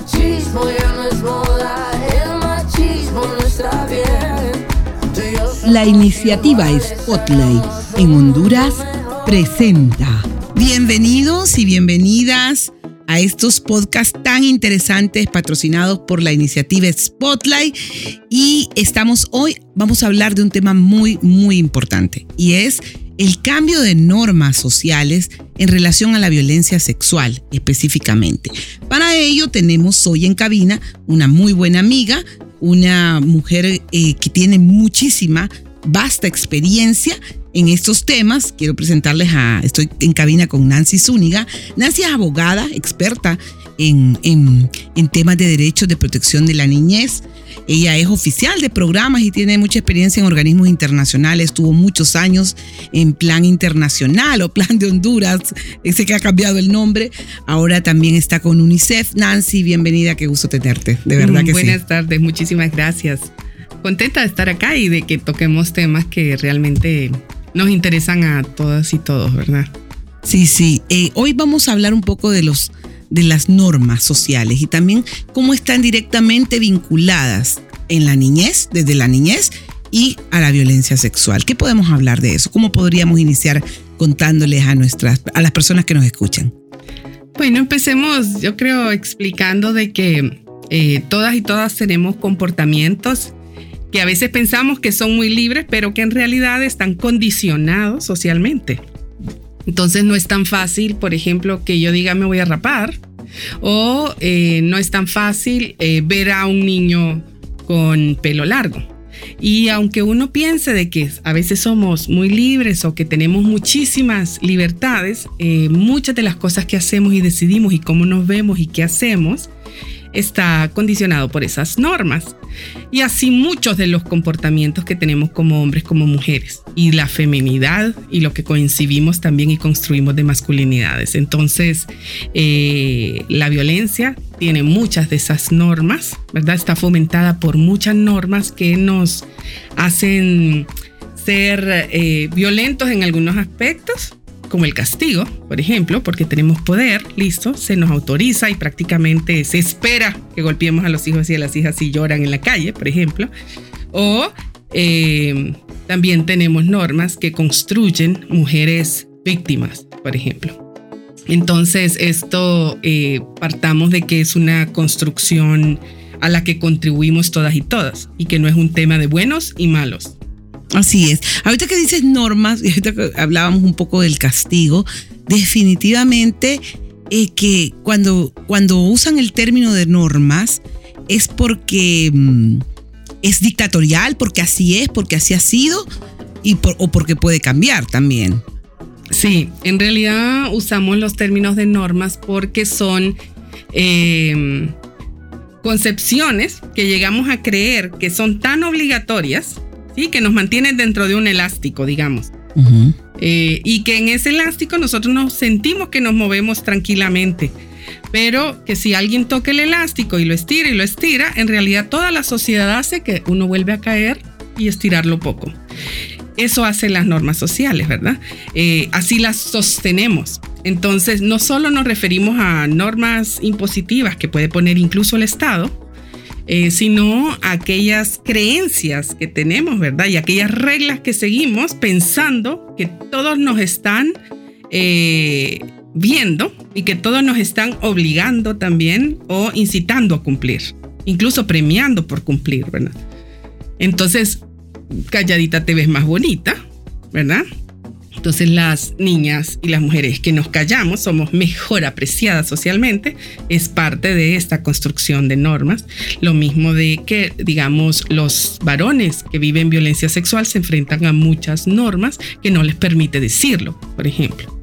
machismo ya no es moda, el machismo no está bien. La iniciativa Spotlight en Honduras presenta. Bienvenidos y bienvenidas a estos podcasts tan interesantes patrocinados por la iniciativa Spotlight y estamos hoy, vamos a hablar de un tema muy, muy importante y es el cambio de normas sociales en relación a la violencia sexual específicamente. Para ello tenemos hoy en cabina una muy buena amiga, una mujer eh, que tiene muchísima, vasta experiencia en estos temas. Quiero presentarles a, estoy en cabina con Nancy Zúñiga. Nancy es abogada, experta en, en, en temas de derechos de protección de la niñez. Ella es oficial de programas y tiene mucha experiencia en organismos internacionales. Estuvo muchos años en Plan Internacional o Plan de Honduras. Ese que ha cambiado el nombre. Ahora también está con UNICEF. Nancy, bienvenida. Qué gusto tenerte. De verdad que Buenas tardes. Muchísimas gracias. Contenta de estar acá y de que toquemos temas que realmente nos interesan a todas y todos, ¿verdad? Sí, sí. Eh, hoy vamos a hablar un poco de los de las normas sociales y también cómo están directamente vinculadas en la niñez, desde la niñez y a la violencia sexual. ¿Qué podemos hablar de eso? ¿Cómo podríamos iniciar contándoles a nuestras a las personas que nos escuchan? Bueno, empecemos, yo creo, explicando de que eh, todas y todas tenemos comportamientos que a veces pensamos que son muy libres, pero que en realidad están condicionados socialmente. Entonces no es tan fácil, por ejemplo, que yo diga me voy a rapar o eh, no es tan fácil eh, ver a un niño con pelo largo. Y aunque uno piense de que a veces somos muy libres o que tenemos muchísimas libertades, eh, muchas de las cosas que hacemos y decidimos y cómo nos vemos y qué hacemos, está condicionado por esas normas. Y así muchos de los comportamientos que tenemos como hombres, como mujeres, y la feminidad y lo que coincidimos también y construimos de masculinidades. Entonces, eh, la violencia tiene muchas de esas normas, ¿verdad? Está fomentada por muchas normas que nos hacen ser eh, violentos en algunos aspectos, como el castigo, por ejemplo, porque tenemos poder, listo, se nos autoriza y prácticamente se espera que golpeemos a los hijos y a las hijas si lloran en la calle, por ejemplo. O eh, también tenemos normas que construyen mujeres víctimas, por ejemplo. Entonces, esto eh, partamos de que es una construcción a la que contribuimos todas y todas y que no es un tema de buenos y malos, Así es. Ahorita que dices normas, y ahorita que hablábamos un poco del castigo, definitivamente eh, que cuando, cuando usan el término de normas es porque mm, es dictatorial, porque así es, porque así ha sido, y por, o porque puede cambiar también. Sí, en realidad usamos los términos de normas porque son eh, concepciones que llegamos a creer que son tan obligatorias ¿sí? que nos mantienen dentro de un elástico, digamos. eh, y que en ese elástico nosotros nos sentimos que nos movemos tranquilamente. Pero que si alguien toca el elástico y lo estira y lo estira, en realidad toda la sociedad hace que uno vuelve a caer y estirarlo poco. Eso hace las normas sociales, ¿verdad? Eh, así las sostenemos. Entonces, no solo nos referimos a normas impositivas que puede poner incluso el Estado, eh, sino aquellas creencias que tenemos, ¿verdad? Y aquellas reglas que seguimos pensando que todos nos están eh, viendo y que todos nos están obligando también o incitando a cumplir, incluso premiando por cumplir, ¿verdad? Entonces, calladita te ves más bonita, ¿verdad? Entonces las niñas y las mujeres que nos callamos somos mejor apreciadas socialmente, es parte de esta construcción de normas. Lo mismo de que, digamos, los varones que viven violencia sexual se enfrentan a muchas normas que no les permite decirlo, por ejemplo.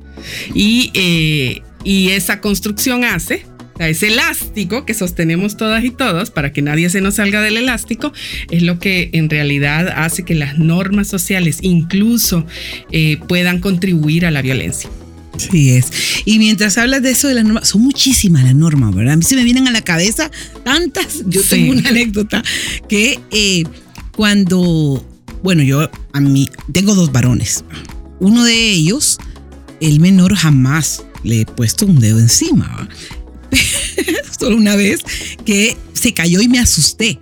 Y, eh, y esa construcción hace ese elástico que sostenemos todas y todos para que nadie se nos salga del elástico es lo que en realidad hace que las normas sociales incluso eh, puedan contribuir a la violencia. Sí es. Y mientras hablas de eso de las normas, son muchísimas las normas, ¿verdad? A mí se me vienen a la cabeza tantas. Yo Sí. tengo una anécdota que eh, cuando, bueno, yo a mí tengo dos varones. Uno de ellos, el menor, jamás le he puesto un dedo encima. Solo una vez que se cayó y me asusté.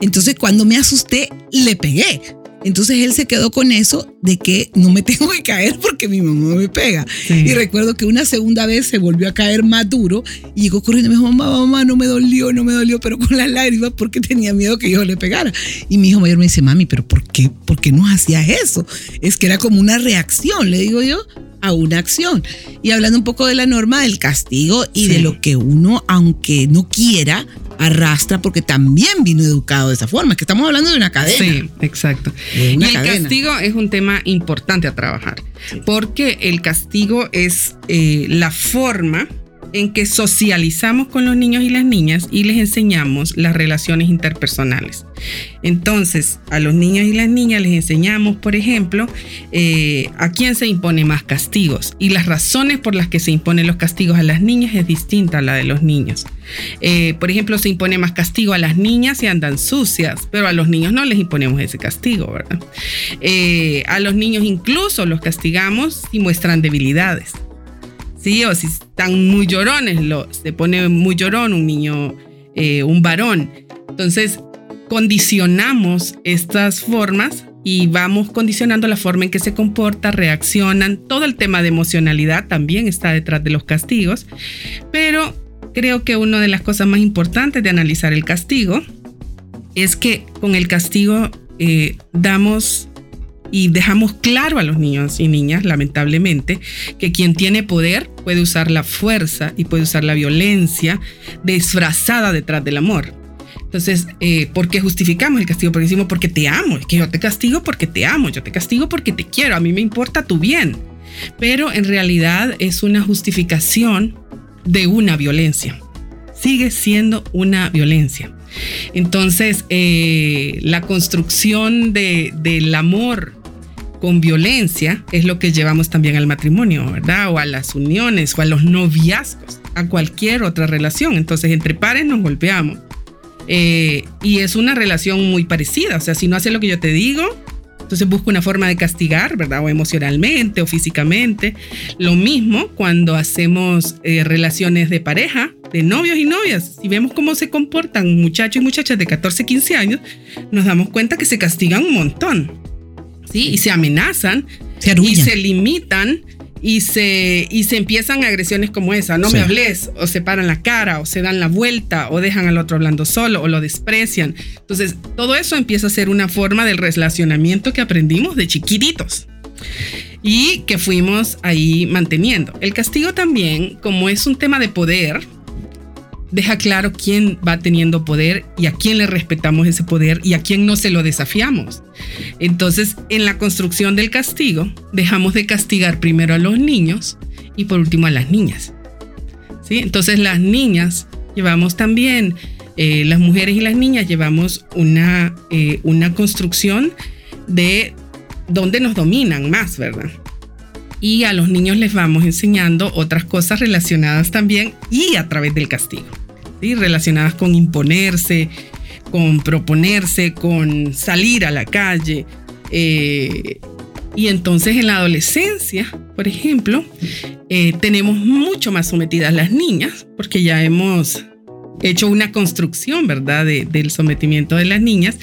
Entonces cuando me asusté, le pegué. Entonces él se quedó con eso de que no me tengo que caer porque mi mamá me pega. Sí. Y recuerdo que una segunda vez se volvió a caer más duro y llegó corriendo y me dijo, mamá, mamá, no me dolió, no me dolió, pero con las lágrimas porque tenía miedo que yo le pegara. Y mi hijo mayor me dice, mami, pero ¿por qué, ¿por qué nos hacías eso? Es que era como una reacción, le digo yo, a una acción. Y hablando un poco de la norma del castigo y Sí. de lo que uno, aunque no quiera, arrastra porque también vino educado de esa forma. Es que estamos hablando de una cadena. Sí, exacto. Y el castigo es un tema importante a trabajar, porque el castigo es eh, la forma en que socializamos con los niños y las niñas y les enseñamos las relaciones interpersonales. Entonces, a los niños y las niñas les enseñamos, por ejemplo, eh, a quién se impone más castigos y las razones por las que se imponen los castigos a las niñas es distinta a la de los niños. Eh, por ejemplo, se impone más castigo a las niñas si andan sucias, pero a los niños no les imponemos ese castigo, ¿verdad? Eh, a los niños incluso los castigamos si muestran debilidades. O si están muy llorones, lo, se pone muy llorón un niño, eh, un varón. Entonces, condicionamos estas formas y vamos condicionando la forma en que se comporta, reaccionan. Todo el tema de emocionalidad también está detrás de los castigos, pero creo que una de las cosas más importantes de analizar el castigo es que con el castigo eh, damos y dejamos claro a los niños y niñas, lamentablemente, que quien tiene poder puede usar la fuerza y puede usar la violencia disfrazada detrás del amor. Entonces, eh, ¿por qué justificamos el castigo? Porque decimos, porque te amo, es que yo te castigo porque te amo, yo te castigo porque te quiero, a mí me importa tu bien. Pero en realidad es una justificación de una violencia. Sigue siendo una violencia. Entonces, eh, la construcción de, del amor con violencia es lo que llevamos también al matrimonio, ¿verdad? O a las uniones o a los noviazgos, a cualquier otra relación. Entonces, entre pares nos golpeamos. Eh, y es una relación muy parecida. O sea, si no haces lo que yo te digo, entonces busco una forma de castigar, ¿verdad? O emocionalmente o físicamente. Lo mismo cuando hacemos eh, relaciones de pareja, de novios y novias. Si vemos cómo se comportan muchachos y muchachas de 14, 15 años, nos damos cuenta que se castigan un montón. ¿Sí? Y se amenazan Se y se limitan y se, y se empiezan agresiones como esa. No Sí. me hables, o se paran la cara, o se dan la vuelta, o dejan al otro hablando solo, o lo desprecian. Entonces, todo eso empieza a ser una forma del relacionamiento que aprendimos de chiquititos y que fuimos ahí manteniendo. El castigo también, como es un tema de poder, deja claro quién va teniendo poder y a quién le respetamos ese poder y a quién no se lo desafiamos. Entonces, en la construcción del castigo, dejamos de castigar primero a los niños y por último a las niñas. ¿Sí? Entonces, las niñas llevamos también, eh, las mujeres y las niñas llevamos una, eh, una construcción de donde nos dominan más, ¿verdad? Y a los niños les vamos enseñando otras cosas relacionadas también y a través del castigo, ¿sí? relacionadas con imponerse, con proponerse, con salir a la calle. eh, y entonces en la adolescencia, por ejemplo, eh, tenemos mucho más sometidas las niñas, porque ya hemos hecho una construcción, ¿verdad?, de- del sometimiento de las niñas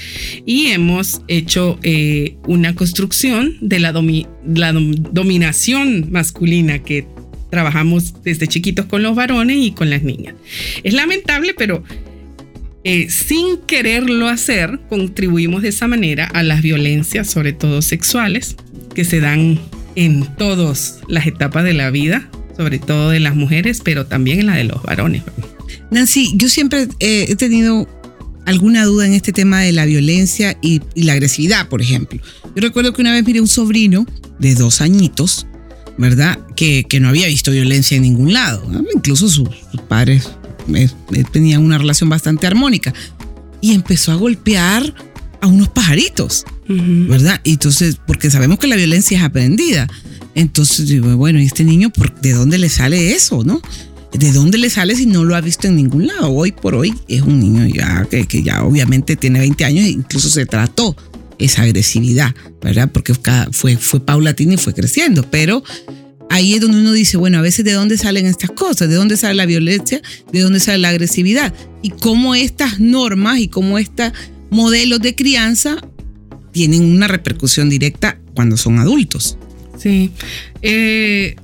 y hemos hecho eh, una construcción de la, domi- la dom- dominación masculina que trabajamos desde chiquitos con los varones y con las niñas. Es lamentable, pero eh, sin quererlo hacer, contribuimos de esa manera a las violencias, sobre todo sexuales, que se dan en todas las etapas de la vida, sobre todo de las mujeres, pero también en la de los varones. Nancy, yo siempre eh, he tenido alguna duda en este tema de la violencia y, y la agresividad, por ejemplo. Yo recuerdo que una vez miré un sobrino de dos añitos, ¿verdad? Que, que no había visto violencia en ningún lado. ¿no? Incluso sus, sus padres eh, eh, tenían una relación bastante armónica. Y empezó a golpear a unos pajaritos. ¿verdad? Y entonces, porque sabemos que la violencia es aprendida. Entonces digo, bueno, ¿y este niño por, de dónde le sale eso, no? ¿De dónde le sale si no lo ha visto en ningún lado? Hoy por hoy es un niño ya que, que ya obviamente tiene 20 años e incluso se trató esa agresividad, ¿verdad? Porque fue, fue paulatina y fue creciendo, pero ahí es donde uno dice, bueno, a veces de dónde salen estas cosas, de dónde sale la violencia, de dónde sale la agresividad y cómo estas normas y cómo estos modelos de crianza tienen una repercusión directa cuando son adultos. Sí. Eh,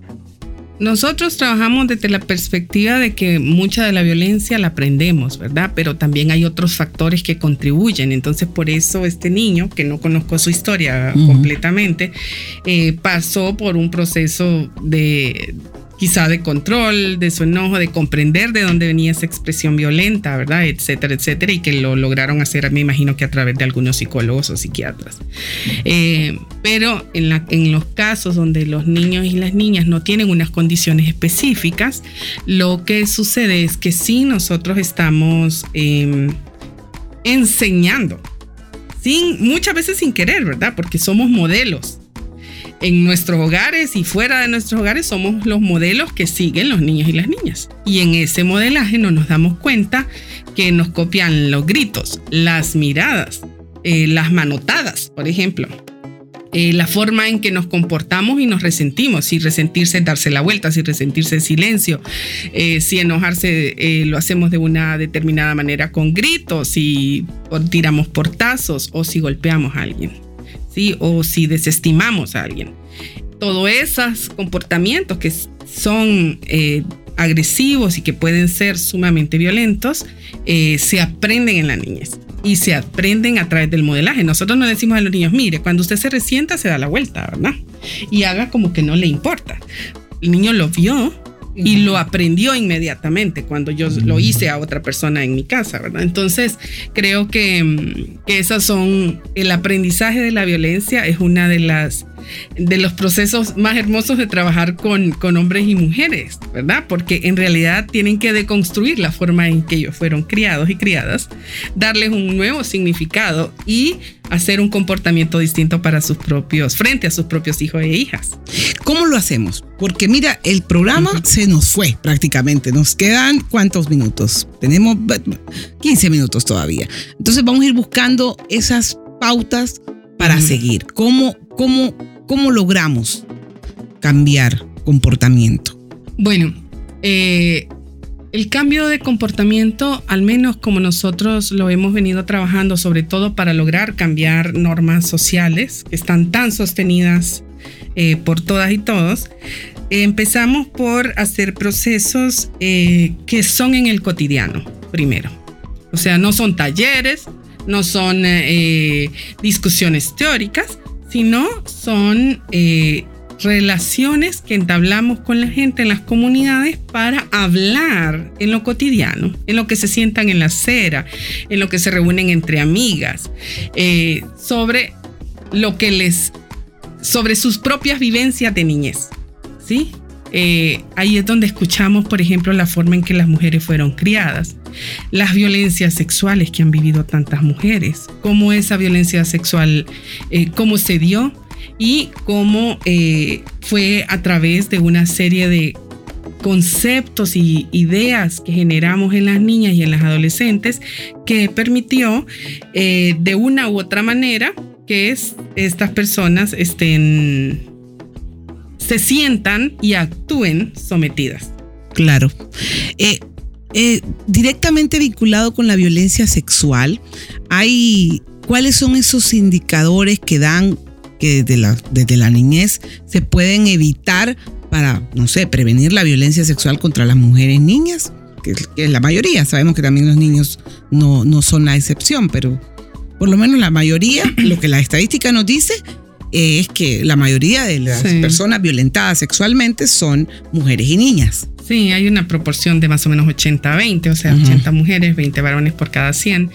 nosotros trabajamos desde la perspectiva de que mucha de la violencia la aprendemos, ¿verdad? Pero también hay otros factores que contribuyen. Entonces, por eso este niño, que no conozco su historia completamente, eh, pasó por un proceso de quizá de control, de su enojo, de comprender de dónde venía esa expresión violenta, ¿verdad? Etcétera, etcétera, y que lo lograron hacer, me imagino que a través de algunos psicólogos o psiquiatras. Eh, pero en, los casos donde los niños y las niñas no tienen unas condiciones específicas, lo que sucede es que sí nosotros estamos em, enseñando, sin, muchas veces sin querer, ¿verdad? Porque somos modelos en nuestros hogares y fuera de nuestros hogares somos los modelos que siguen los niños y las niñas. Y en ese modelaje no nos damos cuenta que nos copian los gritos, las miradas, eh, las manotadas, por ejemplo. Eh, la forma en que nos comportamos y nos resentimos, si resentirse darse la vuelta, si resentirse silencio, eh, si enojarse lo hacemos de una determinada manera con gritos, si tiramos portazos o si golpeamos a alguien. ¿Sí? O si desestimamos a alguien. Todos esos comportamientos que son eh, agresivos y que pueden ser sumamente violentos, eh, se aprenden en la niñez y se aprenden a través del modelaje. Nosotros no decimos a los niños, mire, cuando usted se resienta, se da la vuelta, ¿verdad? Y haga como que no le importa. El niño lo vio, y lo aprendió inmediatamente cuando yo lo hice a otra persona en mi casa, ¿verdad? Entonces, creo que, mm, que esas son, el aprendizaje de la violencia es una de las de los procesos más hermosos de trabajar con, con hombres y mujeres, ¿verdad? Porque en realidad tienen que deconstruir la forma en que ellos fueron criados y criadas, darles un nuevo significado y hacer un comportamiento distinto para sus propios, frente a sus propios hijos e hijas. ¿Cómo lo hacemos? Porque mira, el programa se nos fue prácticamente. Nos quedan cuántos minutos? Tenemos 15 minutos todavía. Entonces vamos a ir buscando esas pautas para seguir. ¿Cómo, cómo, ¿Cómo logramos cambiar comportamiento? Bueno, eh, el cambio de comportamiento, al menos como nosotros lo hemos venido trabajando, sobre todo para lograr cambiar normas sociales que están tan sostenidas eh, por todas y todos, empezamos por hacer procesos eh, que son en el cotidiano, primero. O sea, no son talleres, no son discusiones teóricas, sino son eh, relaciones que entablamos con la gente en las comunidades para hablar en lo cotidiano, en lo que se sientan en la acera, en lo que se reúnen entre amigas, eh, sobre lo que les, sobre sus propias vivencias de niñez, ¿sí? Eh, ahí es donde escuchamos, por ejemplo, la forma en que las mujeres fueron criadas, las violencias sexuales que han vivido tantas mujeres, cómo esa violencia sexual, eh, cómo se dio y cómo eh, fue a través de una serie de conceptos y ideas que generamos en las niñas y en las adolescentes que permitió de una u otra manera que estas personas estén se sientan y actúen sometidas. Claro. Eh, eh, directamente vinculado con la violencia sexual, hay cuáles son esos indicadores que dan que desde la, desde la niñez se pueden evitar para, no sé, prevenir la violencia sexual contra las mujeres niñas, que, es la mayoría. Sabemos que también los niños no, no son la excepción, pero por lo menos la mayoría, lo que la estadística nos dice es que la mayoría de las personas violentadas sexualmente son mujeres y niñas. Sí, hay una proporción de más o menos 80-20, o sea, 80 mujeres, 20 varones por cada 100.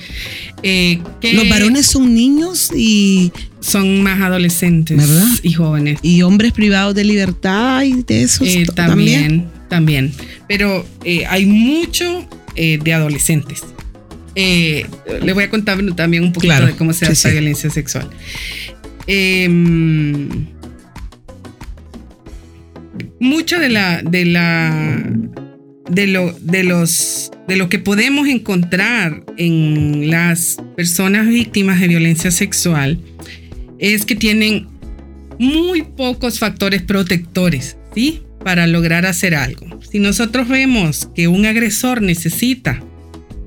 Eh, Los varones son niños y... Son más adolescentes ¿verdad? y jóvenes. ¿Y hombres privados de libertad y de eso eh, también, también. Pero eh, hay mucho de adolescentes. le voy a contar también un poquito de cómo se da esta violencia sexual. Em, mucho de la, de la, de lo, de los, de lo que podemos encontrar en las personas víctimas de violencia sexual es que tienen muy pocos factores protectores, ¿sí? para lograr hacer algo. Si nosotros vemos que un agresor necesita,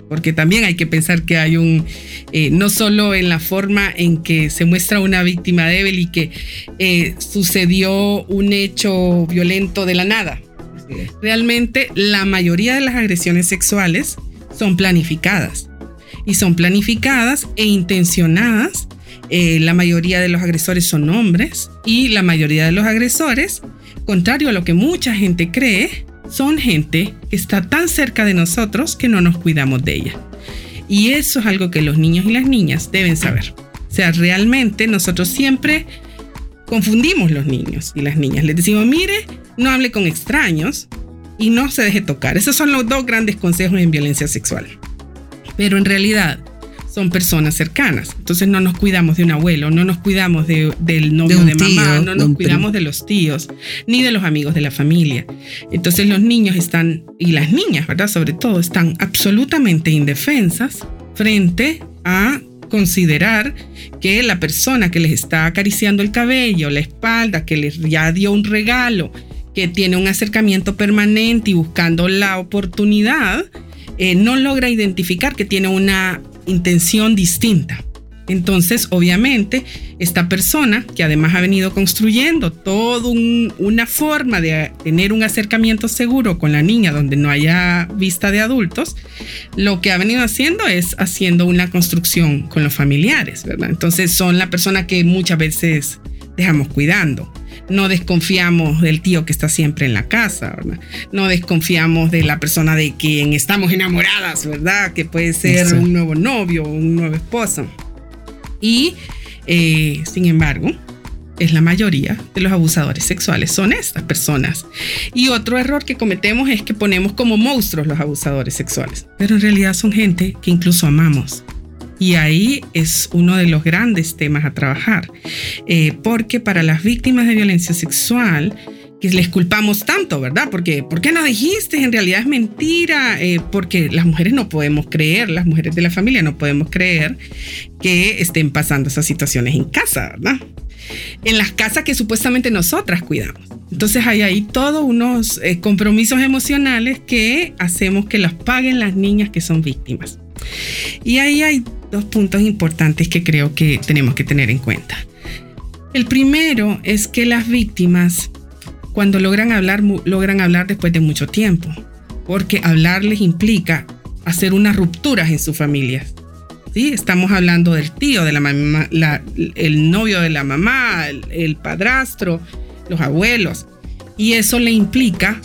porque también hay que pensar que hay un, eh, no solo en la forma en que se muestra una víctima débil y que eh, sucedió un hecho violento de la nada. Realmente la mayoría de las agresiones sexuales son planificadas y son planificadas e intencionadas. Eh, la mayoría de los agresores son hombres y la mayoría de los agresores, contrario a lo que mucha gente cree, son gente que está tan cerca de nosotros que no nos cuidamos de ella. Y eso es algo que los niños y las niñas deben saber. O sea, realmente nosotros siempre confundimos los niños y las niñas. Les decimos, mire, no hable con extraños y no se deje tocar. Esos son los dos grandes consejos en violencia sexual. Pero en realidad, son personas cercanas. Entonces no nos cuidamos de un abuelo, no nos cuidamos de, del novio de, mamá, no nos cuidamos de los tíos, ni de los amigos de la familia. Entonces los niños están, y las niñas, ¿verdad? Sobre todo, están absolutamente indefensas frente a considerar que la persona que les está acariciando el cabello, la espalda, que les ya dio un regalo, que tiene un acercamiento permanente y buscando la oportunidad, eh, no logra identificar que tiene una intención distinta. Entonces, obviamente, esta persona que además ha venido construyendo toda una forma de tener un acercamiento seguro con la niña donde no haya vista de adultos, lo que ha venido haciendo es haciendo una construcción con los familiares, ¿verdad? Entonces, son la persona que muchas veces dejamos cuidando. No desconfiamos del tío que está siempre en la casa, ¿verdad? No desconfiamos de la persona de quien estamos enamoradas, ¿verdad? Que puede ser un nuevo novio o un nuevo esposo. Y, eh, sin embargo, es la mayoría de los abusadores sexuales son estas personas. Y otro error que cometemos es que ponemos como monstruos los abusadores sexuales, pero en realidad son gente que incluso amamos. Y ahí es uno de los grandes temas a trabajar, eh, porque para las víctimas de violencia sexual, que les culpamos tanto, ¿verdad? Porque, ¿por qué no dijiste? En realidad es mentira, eh, porque las mujeres no podemos creer, las mujeres de la familia no podemos creer que estén pasando esas situaciones en casa, ¿verdad? En las casas que supuestamente nosotras cuidamos. Entonces hay ahí todos unos eh, compromisos emocionales que hacemos que los paguen las niñas que son víctimas. Y ahí hay dos puntos importantes que creo que tenemos que tener en cuenta. El primero es que las víctimas, cuando logran hablar, logran hablar después de mucho tiempo, porque hablar les implica hacer unas rupturas en su familia. ¿Sí? Estamos hablando del tío, de la mamá, el novio de la mamá, el, el padrastro, los abuelos. Y eso le implica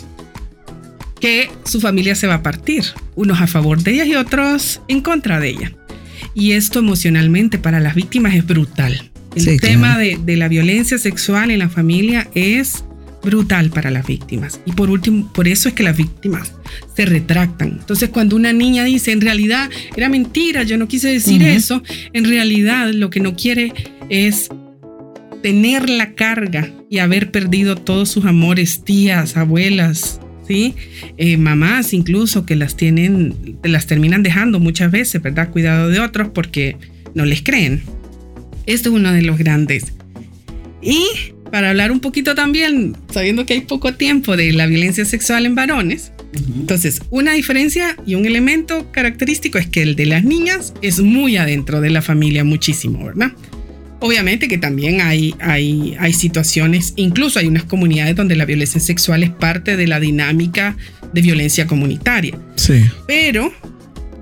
que su familia se va a partir, unos a favor de ella y otros en contra de ella. Y esto emocionalmente para las víctimas es brutal. El tema de, la violencia sexual en la familia es brutal para las víctimas. Y por último, por eso es que las víctimas se retractan. Entonces, cuando una niña dice, en realidad era mentira, yo no quise decir eso, en realidad lo que no quiere es tener la carga y haber perdido todos sus amores, tías, abuelas, ¿sí? Eh, mamás incluso que las tienen, las terminan dejando muchas veces, ¿verdad? Cuidado de otros porque no les creen. Esto es uno de los grandes. Y para hablar un poquito también, sabiendo que hay poco tiempo de la violencia sexual en varones, entonces una diferencia y un elemento característico es que el de las niñas es muy adentro de la familia, muchísimo, ¿verdad? Obviamente que también hay, hay, hay situaciones, incluso hay unas comunidades donde la violencia sexual es parte de la dinámica de violencia comunitaria. Sí. Pero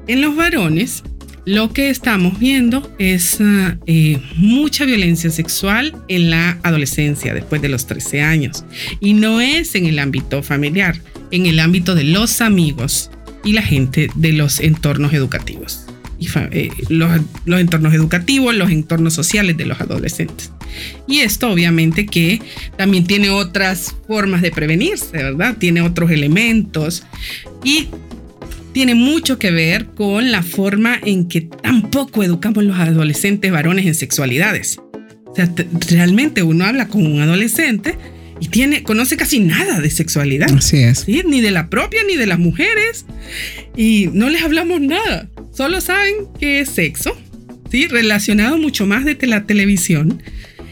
en los varones lo que estamos viendo es ah, eh, mucha violencia sexual en la adolescencia, después de los 13 años. Y no es en el ámbito familiar, en el ámbito de los amigos y la gente de los entornos educativos. Eh, los, entornos educativos, los entornos sociales de los adolescentes. Y esto obviamente que también tiene otras formas de prevenirse, ¿verdad? Tiene otros elementos y tiene mucho que ver con la forma en que tampoco educamos los adolescentes varones en sexualidades. O sea, realmente uno habla con un adolescente y tiene, conoce casi nada de sexualidad. Así es. Ni de la propia ni de las mujeres. Y no les hablamos nada. Solo saben que es sexo, ¿sí? Relacionado mucho más de la televisión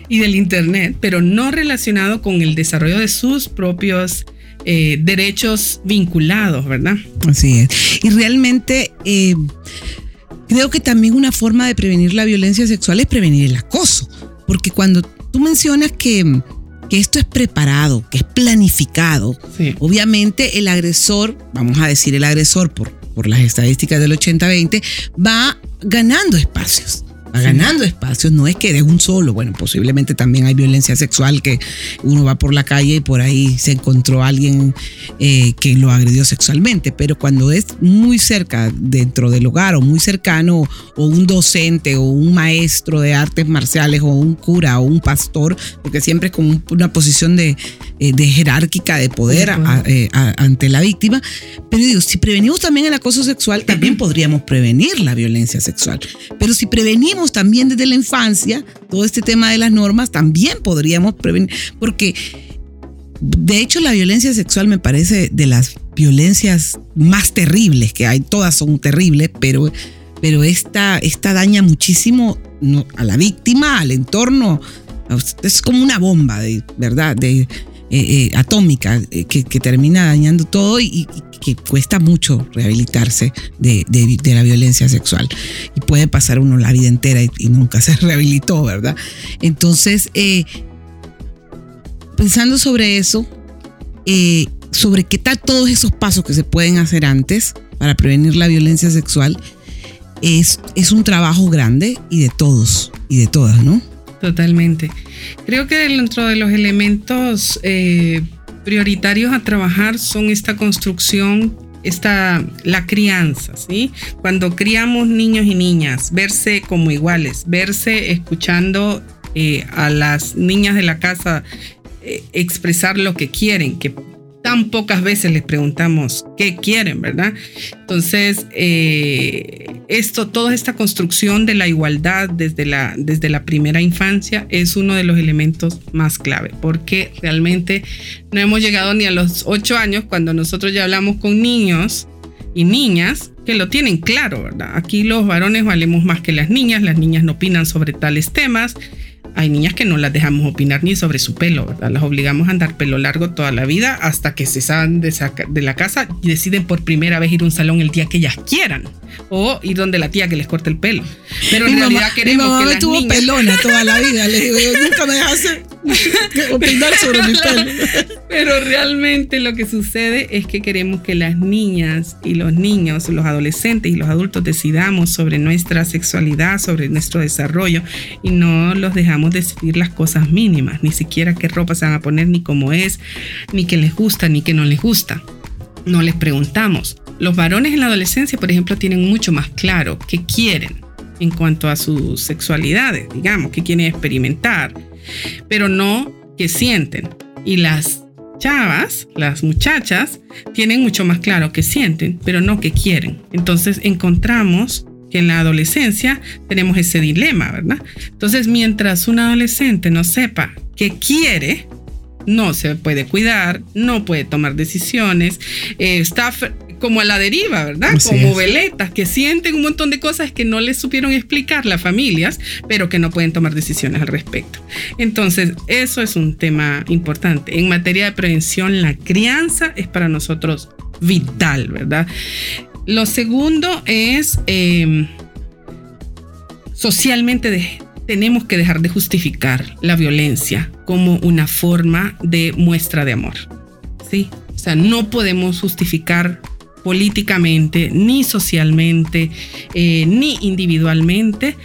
y del internet, pero no relacionado con el desarrollo de sus propios eh, derechos vinculados, ¿verdad? Así es. Y realmente eh, creo que también una forma de prevenir la violencia sexual es prevenir el acoso, porque cuando tú mencionas que, que esto es preparado, que es planificado, Sí. obviamente el agresor, vamos a decir el agresor por, por las estadísticas del 80-20, va ganando espacios. Va Sí. ganando espacios, no es que de un solo, bueno, posiblemente también hay violencia sexual que uno va por la calle y por ahí se encontró alguien eh, que lo agredió sexualmente, pero cuando es muy cerca dentro del hogar o muy cercano o un docente o un maestro de artes marciales o un cura o un pastor, porque siempre es como un- una posición de, eh, de jerárquica de poder a- eh, a- ante la víctima, pero digo, si prevenimos también el acoso sexual, también podríamos prevenir la violencia sexual, pero si prevenimos también desde la infancia todo este tema de las normas, también podríamos prevenir, porque de hecho, la violencia sexual me parece de las violencias más terribles que hay. Todas son terribles, pero, pero esta, esta daña muchísimo a la víctima, al entorno. Es como una bomba, de, ¿verdad? De, eh, eh, atómica eh, que, que termina dañando todo y, y que cuesta mucho rehabilitarse de, de- de la violencia sexual. Y puede pasar uno la vida entera y, y nunca se rehabilitó, ¿verdad? Entonces, eh, pensando sobre eso, eh, sobre qué tal todos esos pasos que se pueden hacer antes para prevenir la violencia sexual, es, es un trabajo grande y de todos y de todas, ¿no? Totalmente. Creo que dentro de los elementos eh, prioritarios a trabajar son esta construcción, esta, la crianza, ¿sí? Cuando criamos niños y niñas, verse como iguales, verse escuchando eh, a las niñas de la casa eh, expresar lo que quieren, que tan pocas veces les preguntamos qué quieren, ¿verdad? Entonces, eh, esto, toda esta construcción de la igualdad desde la, desde la primera infancia es uno de los elementos más clave, porque realmente no hemos llegado ni a los ocho años cuando nosotros ya hablamos con niños y niñas que lo tienen claro, ¿verdad? Aquí los varones valemos más que las niñas, las niñas no opinan sobre tales temas. Hay niñas que no las dejamos opinar ni sobre su pelo, ¿verdad? Las obligamos a andar pelo largo toda la vida hasta que se salen de, de la casa y deciden por primera vez ir a un salón el día que ellas quieran o ir donde la tía que les corte el pelo. Pero en Mi realidad mamá, mi queremos mamá que me las tuvo niñas... pelona toda la vida. Le digo, yo nunca me dejaste opinar sobre mi pelo. Pero realmente lo que sucede es que queremos que las niñas y los niños, los adolescentes y los adultos decidamos sobre nuestra sexualidad, sobre nuestro desarrollo y no los dejamos decidir las cosas mínimas, ni siquiera qué ropa se van a poner, ni cómo es, ni qué les gusta, ni qué no les gusta. No les preguntamos. Los varones en la adolescencia, por ejemplo, tienen mucho más claro qué quieren en cuanto a sus sexualidades, digamos, qué quieren experimentar, pero no qué sienten. Y las chavas, las muchachas, tienen mucho más claro qué sienten, pero no qué quieren. Entonces encontramos que en la adolescencia tenemos ese dilema, ¿verdad? Entonces, mientras un adolescente no sepa qué quiere, no se puede cuidar, no puede tomar decisiones, eh, está como a la deriva, ¿verdad? Así como es. veletas que sienten un montón de cosas que no les supieron explicar las familias, pero que no pueden tomar decisiones al respecto. Entonces, eso es un tema importante. En materia de prevención, la crianza es para nosotros vital, ¿verdad? Lo segundo es eh, socialmente de- tenemos que dejar de justificar la violencia como una forma de muestra de amor. ¿sí? O sea, no podemos justificar políticamente, ni socialmente, eh, ni individualmente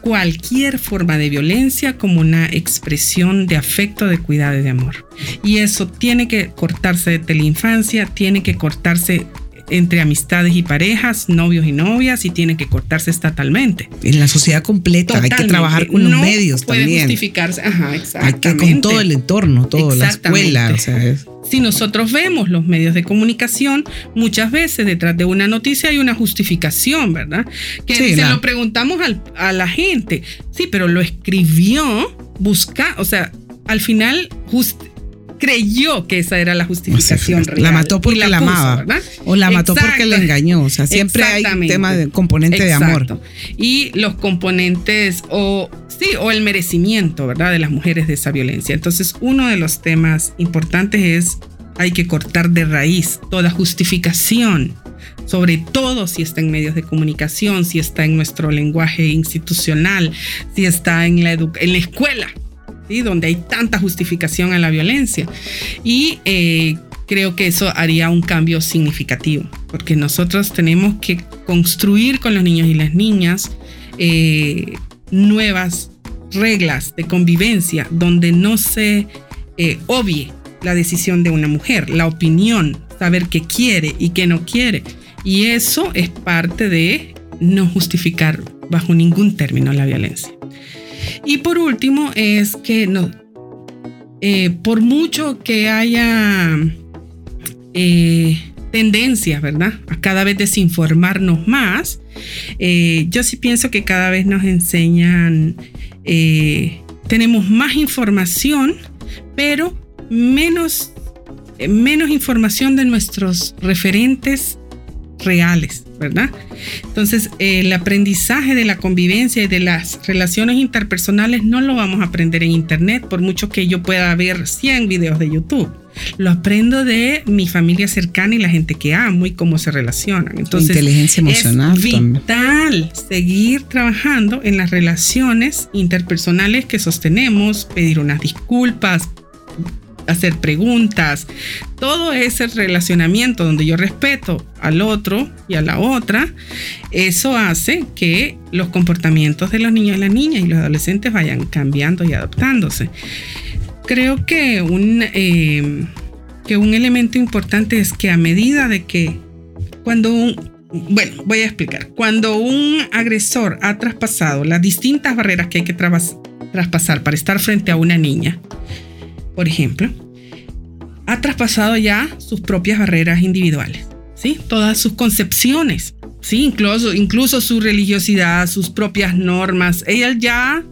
cualquier forma de violencia como una expresión de afecto, de cuidado y de amor. Y eso tiene que cortarse desde la infancia, tiene que cortarse entre amistades y parejas, novios y novias, y tiene que cortarse estatalmente. En la sociedad completa hay que trabajar con los No medios puede también. justificarse. Ajá, Hay exactamente. que con todo el entorno, todo, la escuela. O sea, es- Si nosotros vemos los medios de comunicación, muchas veces detrás de una noticia hay una justificación, ¿verdad? Que Sí, se la- lo preguntamos al- a la gente. Sí, pero lo escribió, busca, o sea, al final just- creyó que esa era la justificación la real. mató porque la puso, amaba. ¿verdad? o la mató porque le engañó. O sea, siempre hay tema de componente de amor. Y los componentes o sí, o el merecimiento, ¿verdad? De las mujeres de esa violencia. Entonces, uno de los temas importantes es hay que cortar de raíz toda justificación, sobre todo si está en medios de comunicación, si está en nuestro lenguaje institucional, si está en la, en la escuela, donde hay tanta justificación a la violencia. Y eh, creo que eso haría un cambio significativo, porque nosotros tenemos que construir con los niños y las niñas eh, nuevas reglas de convivencia donde no se eh, obvie la decisión de una mujer, la opinión, saber qué quiere y qué no quiere. Y eso es parte de no justificar bajo ningún término la violencia. Y por último es que no, eh, por mucho que haya eh, tendencias, ¿verdad? A cada vez desinformarnos más, eh, yo sí pienso que cada vez nos enseñan, tenemos más información, pero menos, menos información de nuestros referentes reales, ¿verdad? Entonces, el aprendizaje de la convivencia y de las relaciones interpersonales no lo vamos a aprender en Internet, por mucho que yo pueda ver 100 videos de YouTube. Lo aprendo de mi familia cercana y la gente que amo y cómo se relacionan. Entonces, inteligencia emocional. Es vital seguir trabajando en las relaciones interpersonales que sostenemos, pedir unas disculpas, hacer preguntas, todo ese relacionamiento donde yo respeto al otro y a la otra, eso hace que los comportamientos de los niños y las niñas y los adolescentes vayan cambiando y adaptándose. Creo que un, eh, que un elemento importante es que a medida de que cuando un, bueno, voy a explicar, cuando un agresor ha traspasado las distintas barreras que hay que traspasar para estar frente a una niña, por ejemplo, ha traspasado ya sus propias barreras individuales, ¿sí? Todas sus concepciones, ¿sí? Incluso, incluso su religiosidad, sus propias normas. Ella ya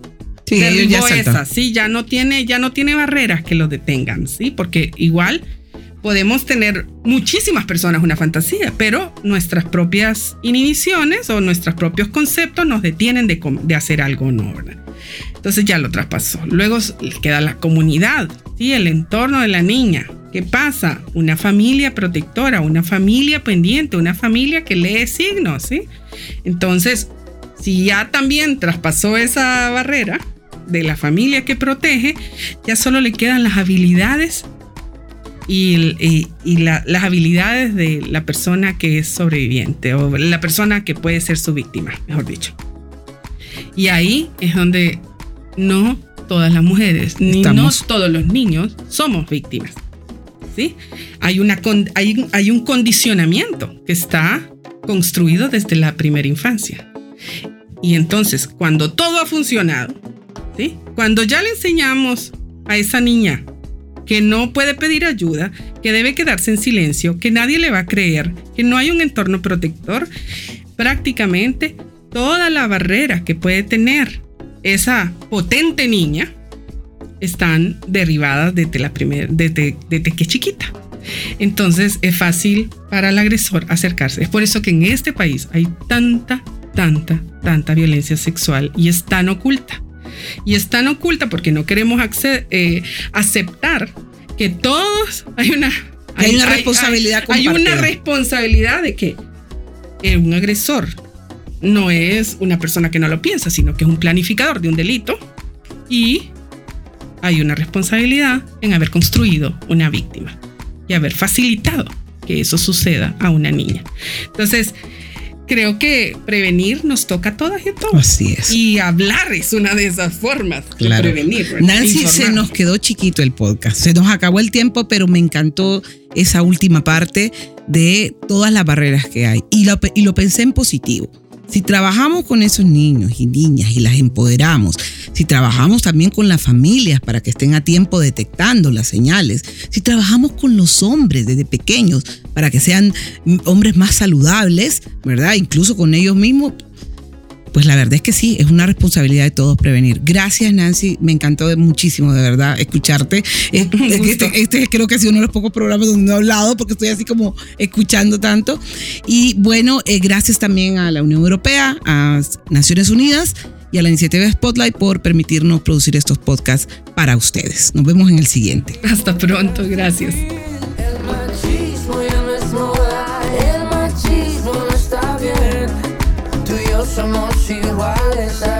sí, ya ¿sí? Ya no tiene, ya no tiene barreras que lo detengan, ¿sí? Porque igual podemos tener muchísimas personas una fantasía, pero nuestras propias inhibiciones o nuestros propios conceptos nos detienen de, de hacer algo no, ¿verdad? Entonces ya lo traspasó. Luego queda la comunidad, ¿sí? el entorno de la niña. ¿Qué pasa? Una familia protectora, una familia pendiente, una familia que lee signos. ¿sí? Entonces, si ya también traspasó esa barrera de la familia que protege, ya solo le quedan las habilidades y, las habilidades de la persona que es sobreviviente o la persona que puede ser su víctima, mejor dicho. Y ahí es donde no todas las mujeres, ni no todos los niños somos víctimas. ¿sí? Hay, una, hay, hay un condicionamiento que está construido desde la primera infancia. Y entonces, cuando todo ha funcionado, ¿sí? cuando ya le enseñamos a esa niña que no puede pedir ayuda, que debe quedarse en silencio, que nadie le va a creer, que no hay un entorno protector, prácticamente toda la barrera que puede tener esa potente niña están derribadas desde la primera, desde, desde que es chiquita. Entonces es fácil para el agresor acercarse. Es por eso que en este país hay tanta, tanta, tanta violencia sexual y es tan oculta. Y es tan oculta porque no queremos eh, aceptar que todos hay una, hay, una responsabilidad hay, hay, una responsabilidad de que un agresor no es una persona que no lo piensa, sino que es un planificador de un delito y hay una responsabilidad en haber construido una víctima y haber facilitado que eso suceda a una niña. Entonces, creo que prevenir nos toca a todas y a todos. Así es. Y hablar es una de esas formas de prevenir. Nancy, se nos quedó chiquito el podcast. Se nos acabó el tiempo, pero me encantó esa última parte de todas las barreras que hay. Y lo, y lo pensé en positivo si trabajamos con esos niños y niñas y las empoderamos, si trabajamos también con las familias para que estén a tiempo detectando las señales, si trabajamos con los hombres desde pequeños para que sean hombres más saludables, ¿verdad? Incluso con ellos mismos, pues la verdad es que sí, es una responsabilidad de todos prevenir. Gracias, Nancy. Me encantó muchísimo, de verdad, escucharte. Este, este, creo que ha sido uno de los pocos programas donde no he hablado porque estoy así como escuchando tanto. Y bueno, eh, gracias también a la Unión Europea, a Naciones Unidas y a la iniciativa Spotlight por permitirnos producir estos podcasts para ustedes. Nos vemos en el siguiente. Hasta pronto, gracias. Yo